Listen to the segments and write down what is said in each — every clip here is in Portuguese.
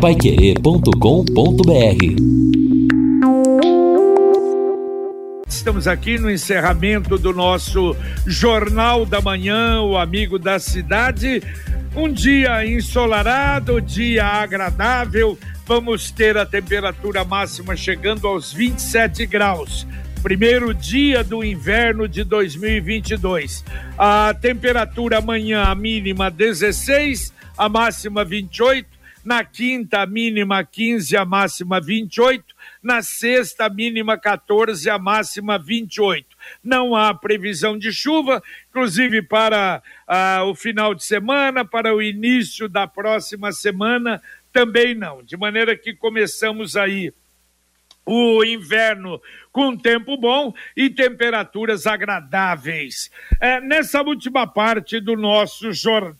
paiquerê.com.br Estamos aqui no encerramento do nosso Jornal da Manhã, o Amigo da Cidade. Um dia ensolarado, dia agradável. Vamos ter a temperatura máxima chegando aos 27 graus primeiro dia do inverno de 2022. A temperatura amanhã, a mínima 16, a máxima 28. Na quinta, a mínima 15, a máxima 28. Na sexta, a mínima 14, a máxima 28. Não há previsão de chuva, inclusive para ah, o final de semana, para o início da próxima semana, também não. De maneira que começamos aí o inverno com tempo bom e temperaturas agradáveis. É, nessa última parte do nosso Jornal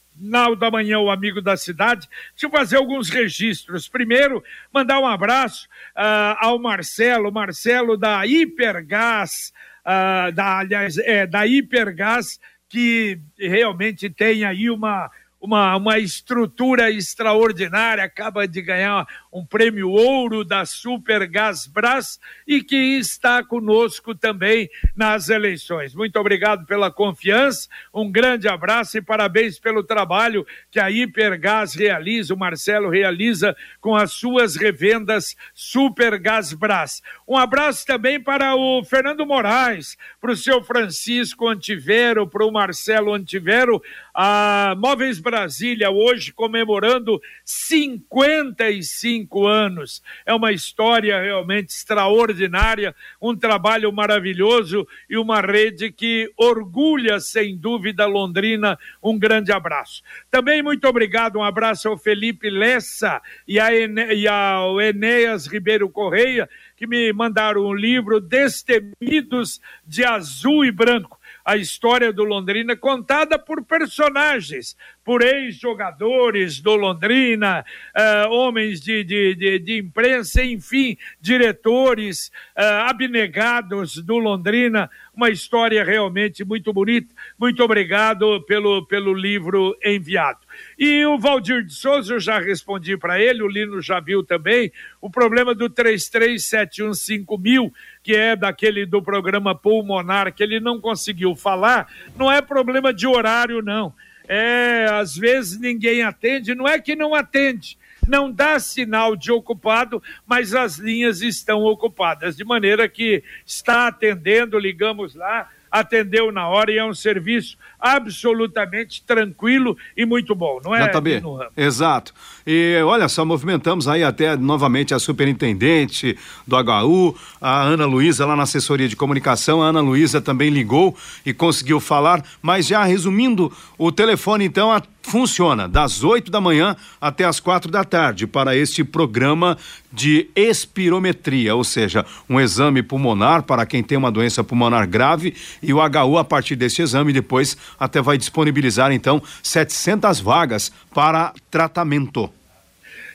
da Manhã, o Amigo da Cidade, deixa eu fazer alguns registros. Primeiro, mandar um abraço uh, ao Marcelo, Marcelo da Hipergás, uh, da, aliás, é, da Hipergás, que realmente tem aí uma uma, uma estrutura extraordinária, acaba de ganhar um prêmio ouro da Super Gasbras e que está conosco também nas eleições. Muito obrigado pela confiança, um grande abraço e parabéns pelo trabalho que a Hipergás realiza, o Marcelo realiza com as suas revendas Super Gasbras. Um abraço também para o Fernando Moraes, para o seu Francisco Antivero, para o Marcelo Antivero, a Móveis Brasília hoje comemorando 55 anos. É uma história realmente extraordinária, um trabalho maravilhoso e uma rede que orgulha, sem dúvida, Londrina. Um grande abraço. Também muito obrigado, um abraço ao Felipe Lessa e, a Ene, e ao Enéas Ribeiro Correia, que me mandaram um livro Destemidos de Azul e Branco a história do Londrina contada por personagens, por ex-jogadores do Londrina, uh, homens de, de, de, de, imprensa, enfim, diretores uh, abnegados do Londrina. Uma história realmente muito bonita. Muito obrigado pelo, pelo livro enviado. E o Valdir de Souza, eu já respondi para ele, o Lino já viu também, o problema do 33715000, que é daquele do programa Pulmonar, que ele não conseguiu falar, não é problema de horário, não. É, às vezes ninguém atende, não é que não atende, não dá sinal de ocupado, mas as linhas estão ocupadas, de maneira que está atendendo, ligamos lá, atendeu na hora e é um serviço absolutamente tranquilo e muito bom, não é? JB, exato. E olha só, movimentamos aí até novamente a superintendente do HU, a Ana Luísa, lá na assessoria de comunicação. A Ana Luísa também ligou e conseguiu falar, mas já resumindo, o telefone então a, funciona das 8 da manhã até as quatro da tarde para este programa de espirometria, ou seja, um exame pulmonar para quem tem uma doença pulmonar grave e o HU a partir desse exame depois até vai disponibilizar então 700 vagas para tratamento.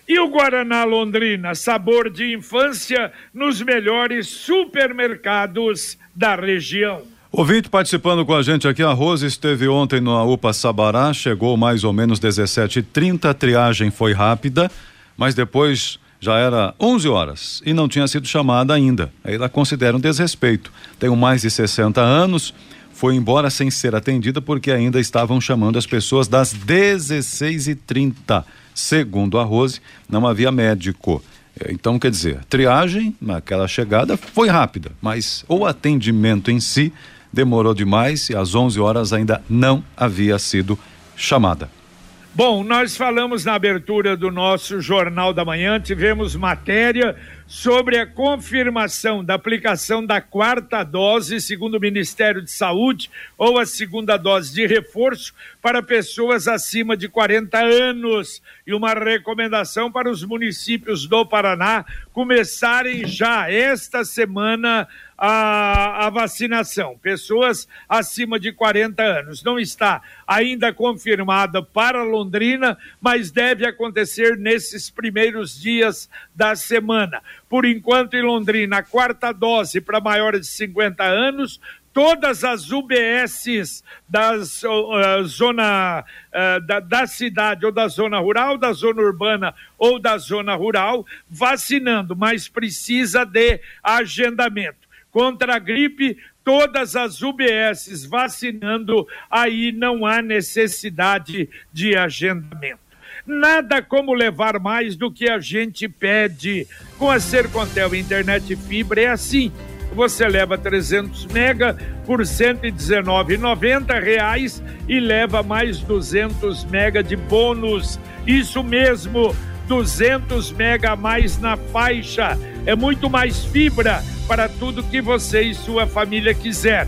E o Guaraná Londrina, sabor de infância nos melhores supermercados da região. Ouvinte participando com a gente aqui, a Rose esteve ontem no UPA Sabará, chegou mais ou menos 17h30, a triagem foi rápida, mas depois já era 11 horas e não tinha sido chamada ainda. Aí ela considera um desrespeito. Tenho mais de 60 anos, foi embora sem ser atendida porque ainda estavam chamando as pessoas das 16h30. Segundo a Rose, não havia médico. Então, quer dizer, triagem naquela chegada foi rápida, mas o atendimento em si demorou demais e às 11 horas ainda não havia sido chamada. Bom, nós falamos na abertura do nosso Jornal da Manhã, tivemos matéria sobre a confirmação da aplicação da quarta dose, segundo o Ministério de Saúde, ou a segunda dose de reforço para pessoas acima de 40 anos. E uma recomendação para os municípios do Paraná começarem já esta semana a, a vacinação. Pessoas acima de 40 anos. Não está ainda confirmada para Londrina, mas deve acontecer nesses primeiros dias da semana. Por enquanto, em Londrina, a quarta dose para maiores de 50 anos todas as UBSs da uh, zona da, da, cidade ou da zona rural, da zona urbana ou da zona rural, vacinando, mas precisa de agendamento. Contra a gripe, todas as UBSs vacinando, aí não há necessidade de agendamento. Nada como levar mais do que a gente pede. Com a Sercontel Internet Fibra é assim você leva 300 mega por R$ 119,90 e leva mais 200 mega de bônus. Isso mesmo, 200 mega a mais na faixa. É muito mais fibra para tudo que você e sua família quiser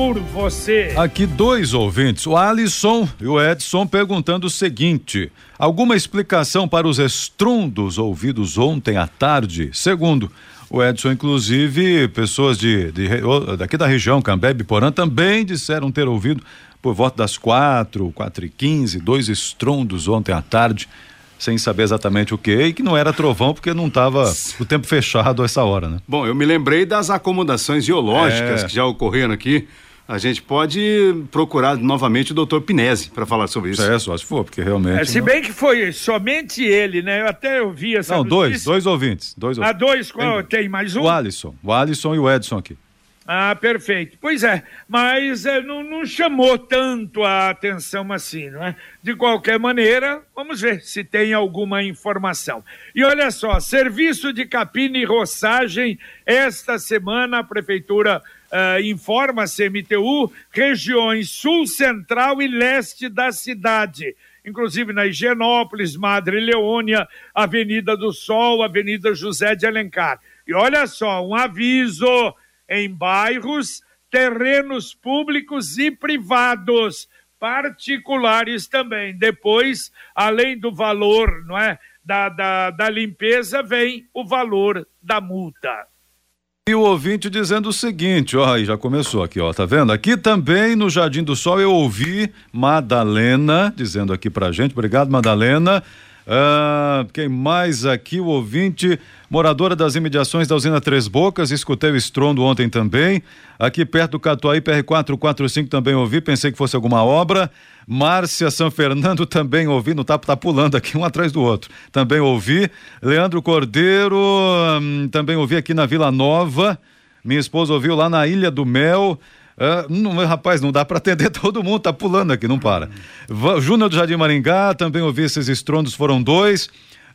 por você. Aqui dois ouvintes, o Alisson e o Edson perguntando o seguinte: alguma explicação para os estrundos ouvidos ontem à tarde? Segundo, o Edson, inclusive, pessoas de, de daqui da região, Cambé e Porã, também disseram ter ouvido por volta das quatro, quatro e quinze, dois estrondos ontem à tarde, sem saber exatamente o que, e que não era trovão porque não estava o tempo fechado a essa hora, né? Bom, eu me lembrei das acomodações geológicas é... que já ocorreram aqui a gente pode procurar novamente o doutor Pinese para falar sobre isso. É, só se for, porque realmente. É, se bem que foi somente ele, né? Eu até ouvi essa Não, notícia. dois, dois ouvintes. Dois ah, dois, qual, tem, tem mais um? O Alisson. O Alisson e o Edson aqui. Ah, perfeito. Pois é, mas é, não, não, chamou tanto a atenção assim, não é? De qualquer maneira, vamos ver se tem alguma informação. E olha só, serviço de capina e roçagem, esta semana a Prefeitura uh, informa a CMTU, regiões sul, central e leste da cidade inclusive na Higienópolis, Madre Leônia, Avenida do Sol, Avenida José de Alencar. E olha só, um aviso em bairros, terrenos públicos e privados, particulares também. Depois, além do valor, não é, da, da, da limpeza, vem o valor da multa. E o ouvinte dizendo o seguinte, ó, aí já começou aqui, ó, tá vendo? Aqui também no Jardim do Sol eu ouvi Madalena dizendo aqui pra gente, obrigado Madalena. Ah, quem mais aqui? O ouvinte, moradora das imediações da usina Três Bocas, escutei o estrondo ontem também. Aqui perto do Catuaí, PR445 também ouvi, pensei que fosse alguma obra. Márcia São Fernando também ouvi, no tá, tá pulando aqui um atrás do outro. Também ouvi. Leandro Cordeiro, hum, também ouvi aqui na Vila Nova. Minha esposa ouviu lá na Ilha do Mel. Não, rapaz, não dá para atender todo mundo, tá pulando aqui, não para. Júnior do Jardim Maringá, também ouvi esses estrondos, foram dois.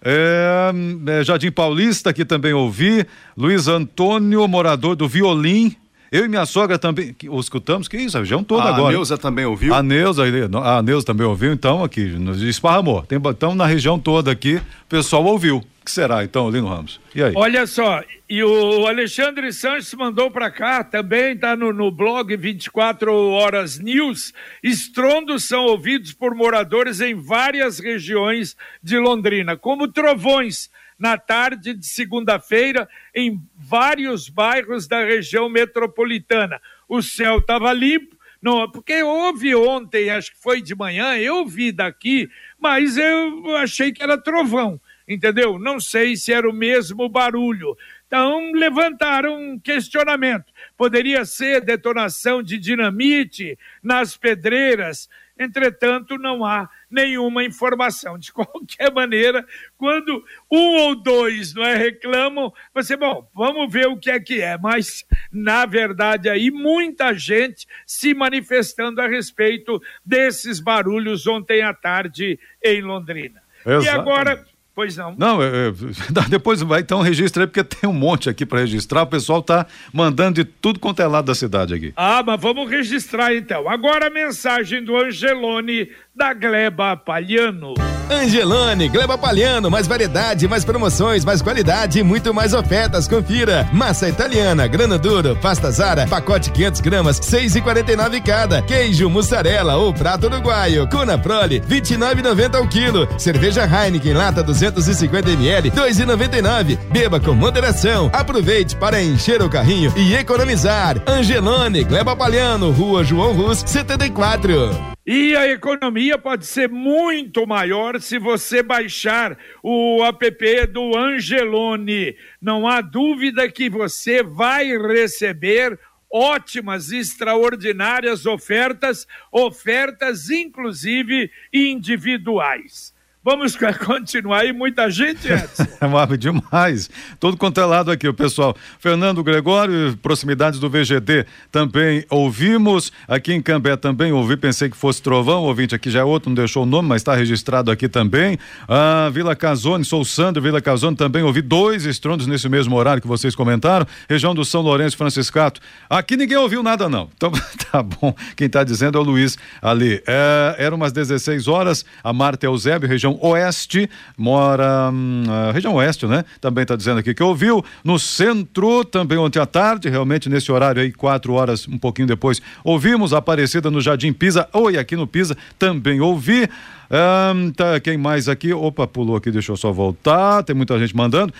É, é, Jardim Paulista, que também ouvi. Luiz Antônio, morador do Violim. Eu e minha sogra também que, escutamos, que isso, a região toda a agora. A Neuza também ouviu? A Neuza, a Neuza também ouviu, então aqui, nos esparramou. Tem, então na região toda aqui, o pessoal ouviu. Que será então, Lino Ramos? E aí? Olha só, e o Alexandre Sanches mandou para cá, também está no, no blog 24 Horas News. Estrondos são ouvidos por moradores em várias regiões de Londrina, como trovões na tarde de segunda-feira em vários bairros da região metropolitana. O céu estava limpo, não, porque houve ontem, acho que foi de manhã, eu vi daqui, mas eu achei que era trovão, entendeu? Não sei se era o mesmo barulho. Então levantaram um questionamento. Poderia ser detonação de dinamite nas pedreiras, entretanto, não há nenhuma informação. De qualquer maneira, quando um ou dois não é, reclamam, você, bom, vamos ver o que é que é. Mas, na verdade, aí muita gente se manifestando a respeito desses barulhos ontem à tarde em Londrina. Exatamente. E agora Pois não. Não, é, é, depois vai então registra aí, porque tem um monte aqui para registrar. O pessoal tá mandando de tudo quanto é lado da cidade aqui. Ah, mas vamos registrar então. Agora a mensagem do Angelone da Gleba Palhano. Angelone, Gleba Palhano, mais variedade, mais promoções, mais qualidade e muito mais ofertas. Confira. Massa italiana, grana duro, pasta Zara, pacote 500 gramas, 6,49 cada. Queijo, mussarela ou prato uruguaio. Cuna Prole, 29,90 ao quilo. Cerveja Heineken, lata 250 ml, 2,99. Beba com moderação. Aproveite para encher o carrinho e economizar. Angelone, Gleba Palhano, Rua João Rus, 74. E a economia pode ser muito maior se você baixar o app do Angelone. Não há dúvida que você vai receber ótimas, extraordinárias ofertas, ofertas inclusive individuais. Vamos continuar aí, muita gente, Edson. É demais. Todo quanto é lado aqui, o pessoal. Fernando Gregório, proximidades do VGD, também ouvimos. Aqui em Cambé também ouvi, pensei que fosse Trovão. Ouvinte aqui já é outro, não deixou o nome, mas está registrado aqui também. Ah, Vila Casone, sou Sandro, Vila Casone também ouvi dois estrondos nesse mesmo horário que vocês comentaram. Região do São Lourenço, Franciscato. Aqui ninguém ouviu nada, não. Então tá bom. Quem está dizendo é o Luiz ali. É, umas 16 horas. A Marta Eusébio, região oeste, mora. Hum, região oeste, né? Também está dizendo aqui que ouviu. No centro, também ontem à tarde, realmente nesse horário aí, quatro horas, um pouquinho depois, ouvimos Aparecida no Jardim Pisa. Oi, aqui no Pisa, também ouvi. Um, tá, quem mais aqui? Opa, pulou aqui, deixa eu só voltar. Tem muita gente mandando.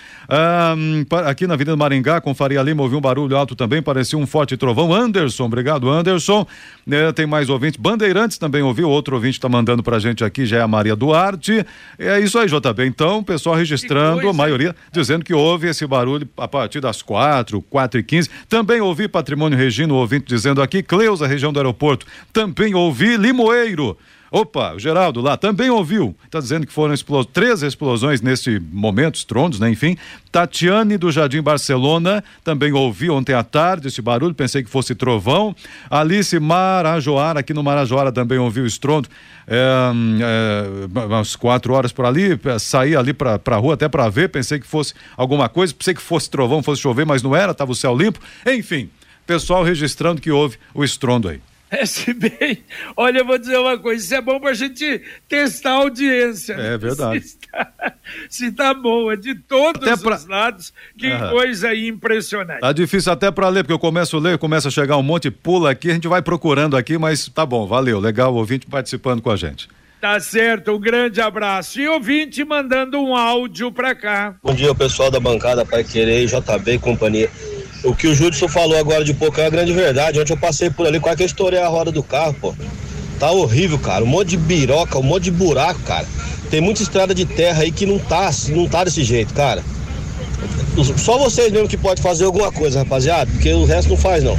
Um, aqui na Avenida Maringá, com Faria Lima, ouvi um barulho alto também, parecia um forte trovão. Anderson, obrigado, Anderson. É, tem mais ouvintes. Bandeirantes também ouviu. Outro ouvinte está mandando pra gente aqui, já é a Maria Duarte. É isso aí, JB. Então, pessoal registrando, a maioria dizendo que houve esse barulho a partir das quatro, quatro e quinze. Também ouvi Patrimônio Regino, ouvinte dizendo aqui, Cleusa, região do aeroporto. Também ouvi Limoeiro. Opa, o Geraldo lá também ouviu. Está dizendo que foram explos... três explosões nesse momento, estrondos, né? Enfim. Tatiane do Jardim Barcelona também ouviu ontem à tarde esse barulho, pensei que fosse trovão. Alice Marajoara, aqui no Marajoara também ouviu estrondo. É, é, umas quatro horas por ali, saí ali para a rua até para ver, pensei que fosse alguma coisa, pensei que fosse trovão, fosse chover, mas não era, estava o céu limpo. Enfim, pessoal registrando que houve o estrondo aí. É, se bem, olha, eu vou dizer uma coisa, isso é bom para a gente testar a audiência. É né? verdade. Se está, se está bom, é de todos pra... os lados, que uhum. coisa impressionante. Tá difícil até para ler, porque eu começo a ler, começa a chegar um monte, pula aqui, a gente vai procurando aqui, mas tá bom, valeu, legal o ouvinte participando com a gente. Tá certo, um grande abraço. E ouvinte mandando um áudio para cá. Bom dia, pessoal da bancada Pai Querer, JB e companhia. O que o Júlio falou agora de pouco é a grande verdade. Ontem eu passei por ali, quase que eu estourei a roda do carro, pô. Tá horrível, cara. Um monte de biroca, um monte de buraco, cara. Tem muita estrada de terra aí que não tá, não tá desse jeito, cara. Só vocês mesmo que pode fazer alguma coisa, rapaziada, porque o resto não faz, não.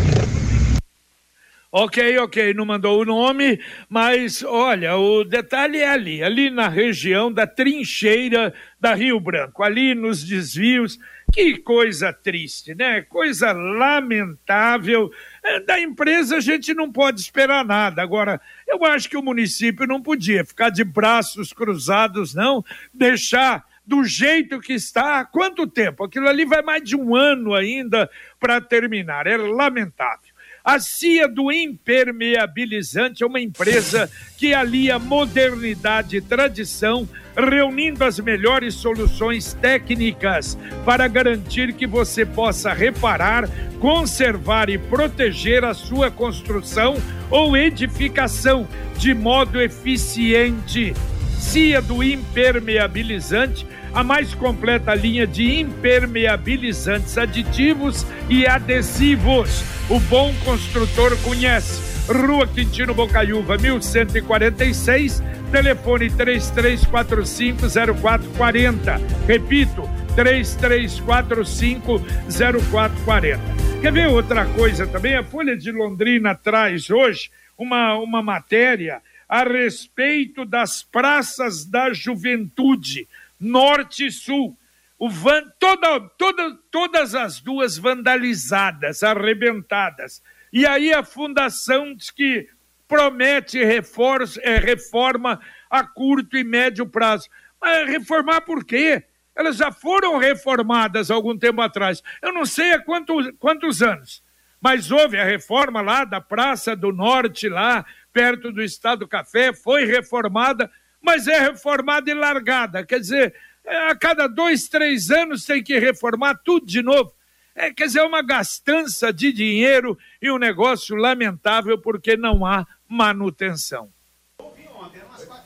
Ok, ok, não mandou o nome, mas olha, o detalhe é ali, ali na região da trincheira da Rio Branco, ali nos desvios que coisa triste, né? Coisa lamentável. É, da empresa a gente não pode esperar nada. Agora, eu acho que o município não podia ficar de braços cruzados, não, deixar do jeito que está. Quanto tempo? Aquilo ali vai mais de um ano ainda para terminar. É lamentável. A CIA do Impermeabilizante é uma empresa que alia modernidade e tradição, reunindo as melhores soluções técnicas para garantir que você possa reparar, conservar e proteger a sua construção ou edificação de modo eficiente. CIA do Impermeabilizante a mais completa linha de impermeabilizantes, aditivos e adesivos. O bom construtor conhece. Rua Quintino Bocaiúva, 1146, telefone 33450440. Repito, 33450440. Quer ver outra coisa também? A Folha de Londrina traz hoje uma, uma matéria a respeito das praças da juventude norte e sul. O van, toda, toda, todas as duas vandalizadas, arrebentadas. E aí a fundação diz que promete reforço, é, reforma a curto e médio prazo. Mas reformar por quê? Elas já foram reformadas algum tempo atrás. Eu não sei há quantos, quantos anos, mas houve a reforma lá da Praça do Norte, lá perto do Estado Café, foi reformada, mas é reformada e largada. Quer dizer, é, a cada dois, três anos tem que reformar tudo de novo. É, quer dizer, é uma gastança de dinheiro e um negócio lamentável porque não há manutenção.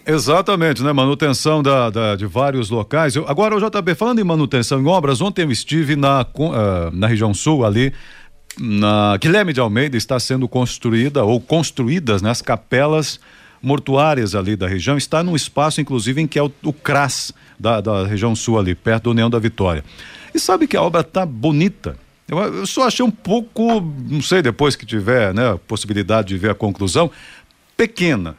Exatamente, né? Manutenção da, da, de vários locais. Eu, agora, o JB, falando em manutenção em obras, ontem eu estive na, uh, na região sul ali, na Guilherme de Almeida, está sendo construída ou construídas né, as capelas mortuárias ali da região. Está num espaço, inclusive, em que é o, o CRAS da, da região sul ali, perto do União da Vitória. E sabe que a obra está bonita. Eu, eu só achei um pouco, não sei, depois que tiver né, a possibilidade de ver a conclusão, pequena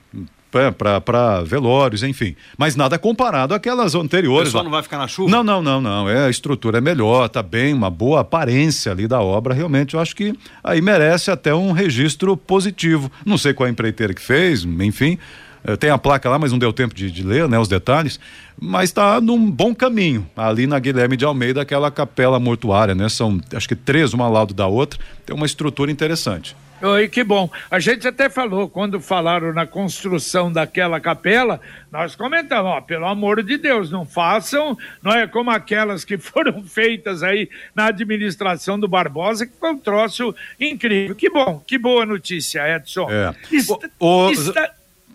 para velórios, enfim. Mas nada comparado àquelas anteriores. O pessoal não vai ficar na chuva? Não, não, não, não. É, a estrutura é melhor, tá bem, uma boa aparência ali da obra. Realmente, eu acho que aí merece até um registro positivo. Não sei qual a empreiteira que fez, enfim. Eh, tem a placa lá, mas não deu tempo de, de ler, né, os detalhes. Mas está num bom caminho. Ali na Guilherme de Almeida, aquela capela mortuária, né? São acho que três, uma ao lado da outra. Tem uma estrutura interessante. Oi, que bom. A gente até falou, quando falaram na construção daquela capela, nós comentamos, ó, pelo amor de Deus, não façam, não é como aquelas que foram feitas aí na administração do Barbosa, que foi um troço incrível. Que bom, que boa notícia, Edson. É. Está, o. Está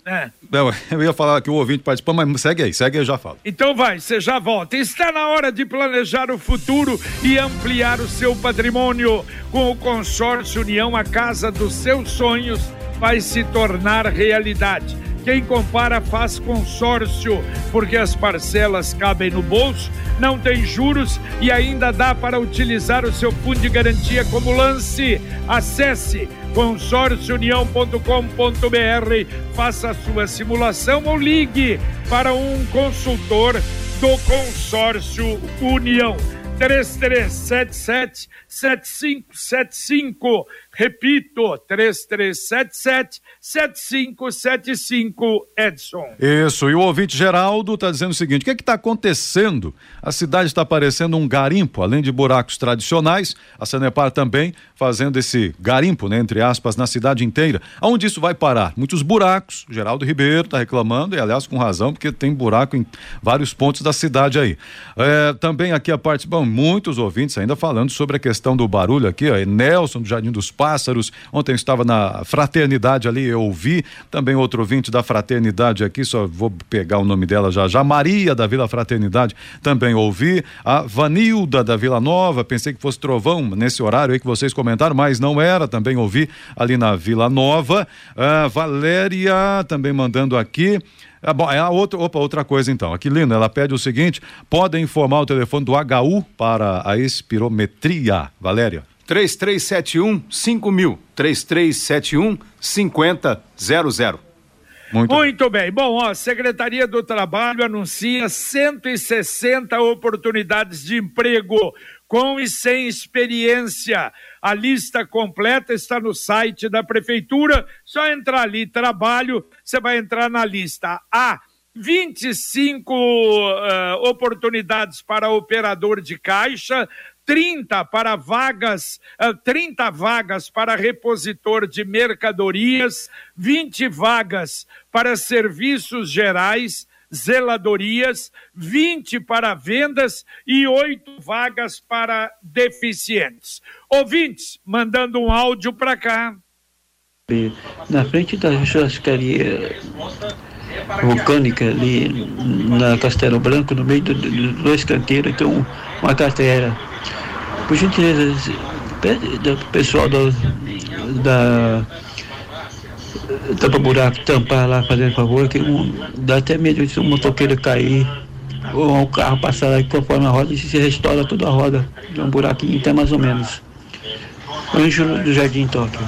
é. Não, eu ia falar que o ouvinte participou, mas segue aí, segue aí, eu já falo. Então vai, você já volta. Está na hora de planejar o futuro e ampliar o seu patrimônio. Com o consórcio União, a casa dos seus sonhos vai se tornar realidade. Quem compara faz consórcio, porque as parcelas cabem no bolso, não tem juros e ainda dá para utilizar o seu fundo de garantia como lance. Acesse consórciounião.com.br, faça a sua simulação ou ligue para um consultor do Consórcio União. 3377 7575 Repito, 3377 7575 Edson. Isso, e o ouvinte Geraldo está dizendo o seguinte: o que é está acontecendo? A cidade está parecendo um garimpo, além de buracos tradicionais, a Sanepar também fazendo esse garimpo, né, entre aspas, na cidade inteira. Aonde isso vai parar? Muitos buracos. Geraldo Ribeiro está reclamando, e aliás com razão, porque tem buraco em vários pontos da cidade aí. É, também aqui a parte, bom, muitos ouvintes ainda falando sobre a questão do barulho aqui, ó, Nelson do Jardim dos Pais Pássaros. Ontem eu estava na Fraternidade ali, eu ouvi. Também outro ouvinte da Fraternidade aqui, só vou pegar o nome dela já já. Maria da Vila Fraternidade, também ouvi. A Vanilda da Vila Nova, pensei que fosse trovão nesse horário aí que vocês comentaram, mas não era, também ouvi ali na Vila Nova. A Valéria também mandando aqui. É bom, é a outra, opa, outra coisa então. Aqui, Lina, ela pede o seguinte: podem informar o telefone do HU para a espirometria. Valéria. 3371 5000. 3371 5000. Muito, Muito bem. Bom, ó, a Secretaria do Trabalho anuncia 160 oportunidades de emprego com e sem experiência. A lista completa está no site da Prefeitura. Só entrar ali, trabalho, você vai entrar na lista. A. 25 uh, oportunidades para operador de caixa, 30 para vagas, 30 eh, vagas para repositor de mercadorias, 20 vagas para serviços gerais, zeladorias, 20 para vendas e 8 vagas para deficientes. Ouvintes, mandando um áudio para cá. Na frente da churrascaria vulcânica ali na Castelo Branco, no meio dos do, do dois canteiros, tem uma carteira por gentileza, do pessoal do, da tampa buraco tampar lá, fazendo favor, que um, dá até medo de um motoqueiro cair ou um carro passar lá conforme a roda e se restaura toda a roda. de um buraquinho até mais ou menos. Ângelo do Jardim Tóquio.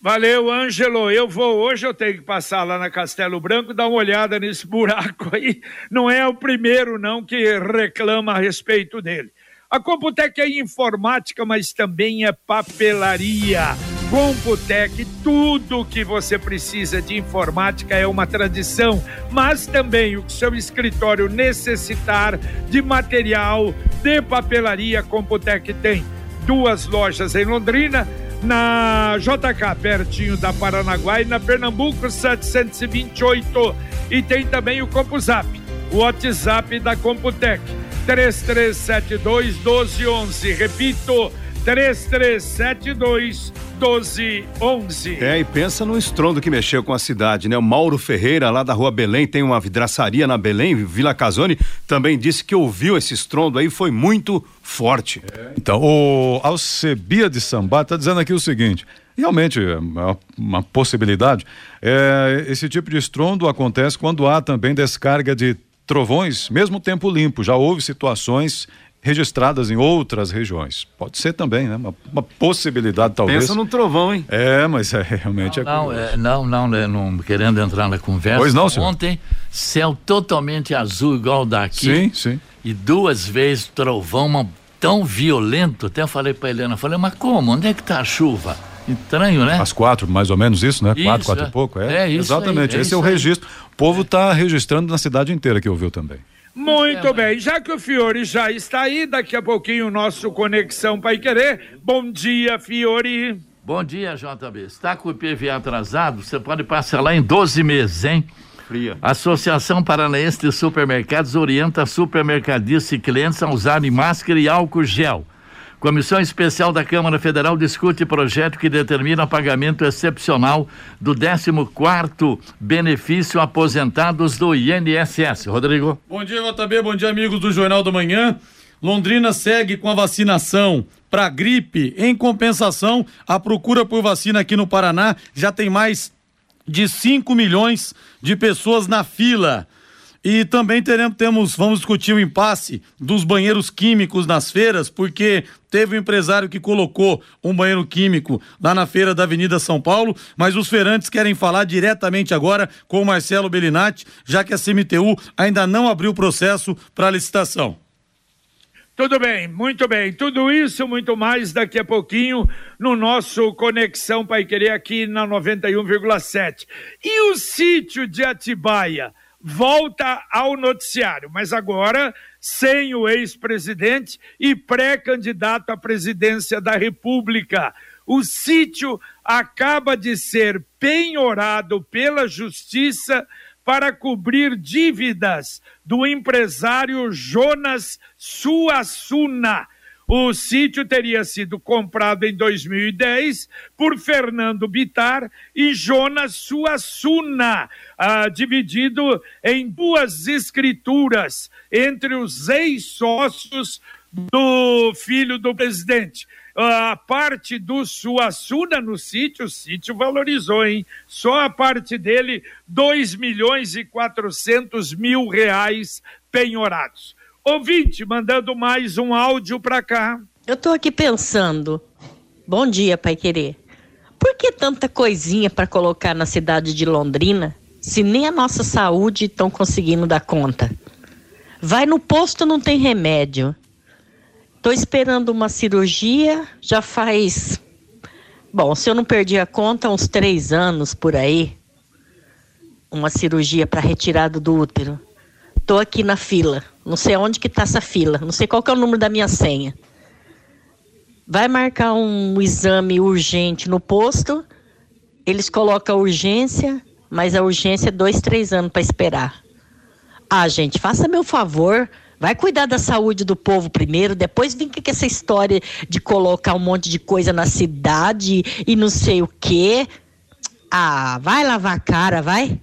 Valeu, Ângelo. Eu vou hoje, eu tenho que passar lá na Castelo Branco, dar uma olhada nesse buraco aí. Não é o primeiro, não, que reclama a respeito dele. A Computec é informática, mas também é papelaria. Computec, tudo que você precisa de informática é uma tradição, mas também o que seu escritório necessitar de material de papelaria, Computec tem duas lojas em Londrina, na JK, pertinho da Paranaguá, e na Pernambuco 728. E tem também o CompuZap, o WhatsApp da Computec, 3372 1211. Repito, 3372 1211. É, e pensa no estrondo que mexeu com a cidade, né? O Mauro Ferreira, lá da rua Belém, tem uma vidraçaria na Belém, Vila Casone, também disse que ouviu esse estrondo aí, foi muito forte. É. Então, o Alcebia de Sambá está dizendo aqui o seguinte. Realmente, é uma, uma possibilidade. É, esse tipo de estrondo acontece quando há também descarga de trovões, mesmo tempo limpo. Já houve situações registradas em outras regiões. Pode ser também, né? Uma, uma possibilidade, talvez. Pensa no trovão, hein? É, mas é, realmente não, é, não, é, não, não, não, querendo entrar na conversa. Pois não, senhor. Ontem, céu totalmente azul, igual daqui. Sim, sim. E duas vezes trovão, uma, tão violento. Até eu falei para Helena, falei, mas como? Onde é que tá a chuva? Estranho, né? Às quatro, mais ou menos isso, né? Isso, quatro, quatro é. e pouco. É, é isso Exatamente. Aí, é Esse é o registro. O povo está registrando na cidade inteira que ouviu também. Muito bem, já que o Fiore já está aí, daqui a pouquinho o nosso Conexão Pai Querer. Bom dia, Fiore. Bom dia, JB. Está com o IPV atrasado? Você pode parcelar em 12 meses, hein? Fria. Associação Paranaense de Supermercados orienta supermercadistas e clientes a usarem máscara e álcool gel. Comissão Especial da Câmara Federal discute projeto que determina pagamento excepcional do 14º benefício aposentados do INSS. Rodrigo. Bom dia, JB. Bom dia, amigos do Jornal da Manhã. Londrina segue com a vacinação para gripe. Em compensação, a procura por vacina aqui no Paraná já tem mais de 5 milhões de pessoas na fila. E também teremos, temos, vamos discutir o impasse dos banheiros químicos nas feiras, porque teve um empresário que colocou um banheiro químico lá na feira da Avenida São Paulo, mas os feirantes querem falar diretamente agora com o Marcelo Bellinati, já que a CMTU ainda não abriu o processo para licitação. Tudo bem, muito bem. Tudo isso, muito mais daqui a pouquinho no nosso Conexão Pai Querer aqui na 91,7. E o sítio de Atibaia? Volta ao noticiário, mas agora sem o ex-presidente e pré-candidato à presidência da República. O sítio acaba de ser penhorado pela Justiça para cobrir dívidas do empresário Jonas Suassuna o sítio teria sido comprado em 2010 por Fernando Bitar e Jonas Suassuna, ah, dividido em duas escrituras entre os ex-sócios do filho do presidente. A parte do Suassuna no sítio, o sítio valorizou, hein? Só a parte dele, 2 milhões e 400 mil reais penhorados. Ouvinte, mandando mais um áudio para cá. Eu tô aqui pensando. Bom dia, Pai Querer. Por que tanta coisinha para colocar na cidade de Londrina, se nem a nossa saúde estão conseguindo dar conta? Vai no posto, não tem remédio. Tô esperando uma cirurgia, já faz. Bom, se eu não perdi a conta, uns três anos por aí. Uma cirurgia para retirada do útero. Tô aqui na fila. Não sei onde que tá essa fila. Não sei qual que é o número da minha senha. Vai marcar um exame urgente no posto. Eles colocam a urgência, mas a urgência é dois, três anos para esperar. Ah, gente, faça meu favor. Vai cuidar da saúde do povo primeiro, depois vem com essa história de colocar um monte de coisa na cidade e não sei o quê. Ah, vai lavar a cara, vai.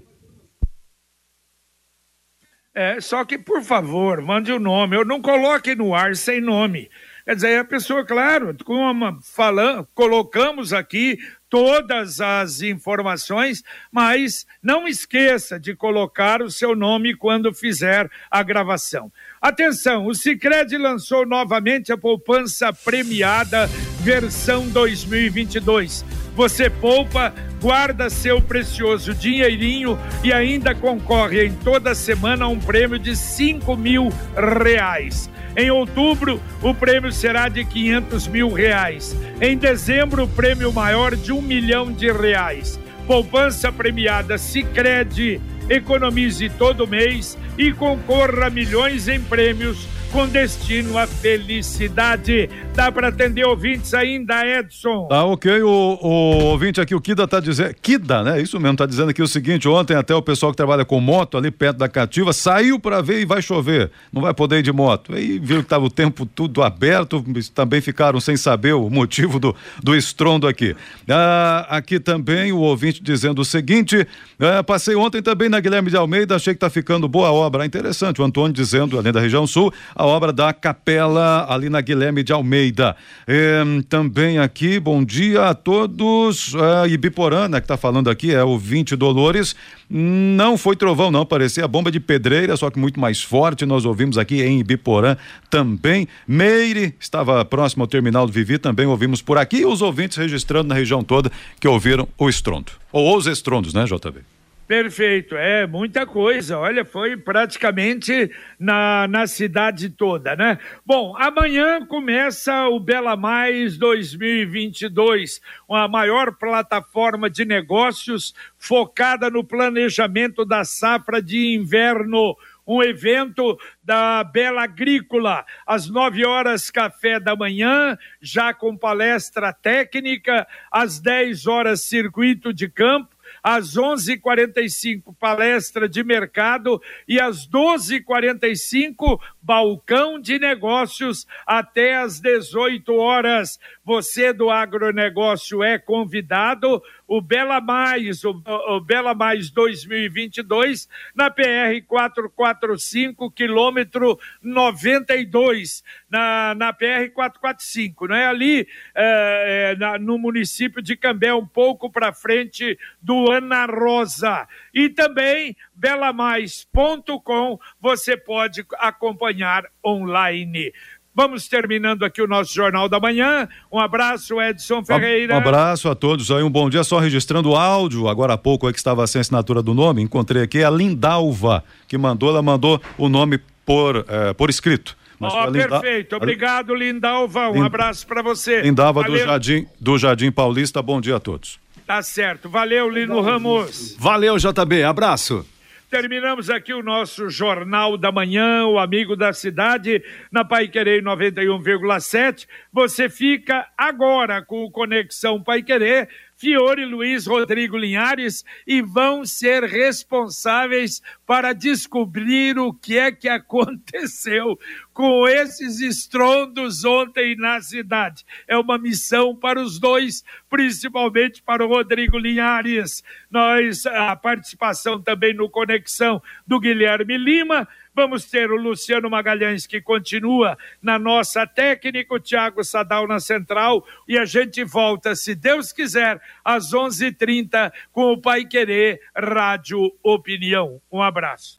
É, só que, por favor, mande o nome. Eu não coloque no ar sem nome. Quer dizer, a pessoa, claro, como falando, colocamos aqui todas as informações, mas não esqueça de colocar o seu nome quando fizer a gravação. Atenção, o Sicredi lançou novamente a poupança premiada versão 2022 você poupa, guarda seu precioso dinheirinho e ainda concorre em toda semana a um prêmio de 5 mil reais. Em outubro, o prêmio será de 500 mil reais. Em dezembro, o prêmio maior de um milhão de reais. Poupança premiada Sicredi. Economize todo mês e concorra a milhões em prêmios com destino à felicidade. Dá para atender ouvintes ainda, Edson? Tá ok, o, o ouvinte aqui, o Kida tá dizendo, Kida, né? Isso mesmo, tá dizendo aqui o seguinte, ontem até o pessoal que trabalha com moto ali perto da Cativa saiu para ver e vai chover, não vai poder ir de moto. Aí viu que tava o tempo tudo aberto, também ficaram sem saber o motivo do, do estrondo aqui. Ah, aqui também o ouvinte dizendo o seguinte, ah, passei ontem também na Guilherme de Almeida, achei que tá ficando boa obra, interessante, o Antônio dizendo, além da região sul, a obra da capela ali na Guilherme de Almeida. É, também aqui, bom dia a todos. É, Ibiporã, né, que está falando aqui, é o 20 Dolores. Não foi trovão, não, parecia bomba de pedreira, só que muito mais forte. Nós ouvimos aqui em Ibiporã também. Meire estava próximo ao terminal do Vivi, também ouvimos por aqui. E os ouvintes registrando na região toda que ouviram o estrondo. Ou os estrondos, né, JB? Perfeito, é muita coisa. Olha, foi praticamente na, na cidade toda, né? Bom, amanhã começa o Bela Mais 2022, uma maior plataforma de negócios focada no planejamento da safra de inverno um evento da Bela Agrícola, às nove horas, café da manhã, já com palestra técnica, às dez horas, circuito de campo às 11h45, palestra de mercado e às 12h45, balcão de negócios até às 18 horas. Você do agronegócio é convidado. O Bela Mais, o, o Bela Mais 2022, na PR 445, quilômetro 92, na, na PR 445, não é? Ali é, na, no município de Cambé, um pouco para frente do Ana Rosa. E também belamais.com você pode acompanhar online. Vamos terminando aqui o nosso Jornal da Manhã. Um abraço, Edson Ferreira. Um abraço a todos aí, um bom dia. Só registrando o áudio, agora há pouco é que estava sem assinatura do nome, encontrei aqui a Lindalva, que mandou, ela mandou o nome por, eh, por escrito. Mas oh, perfeito. Obrigado, Lindalva. Um Lind... abraço para você. Lindalva do Jardim, do Jardim Paulista. Bom dia a todos. Tá certo. Valeu, Lino Ramos. Valeu, JB. Abraço. Terminamos aqui o nosso Jornal da Manhã, o Amigo da Cidade, na Pai Querer 91,7. Você fica agora com o Conexão Pai Querer Fiore Luiz Rodrigo Linhares e vão ser responsáveis para descobrir o que é que aconteceu com esses estrondos ontem na cidade. É uma missão para os dois, principalmente para o Rodrigo Linhares. Nós, a participação também no Conexão do Guilherme Lima Vamos ter o Luciano Magalhães, que continua na nossa técnica, o Thiago Sadal na central, e a gente volta, se Deus quiser, às 11:30 h 30 com o Pai Querer Rádio Opinião. Um abraço.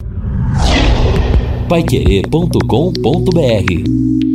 Paiquerê.com.br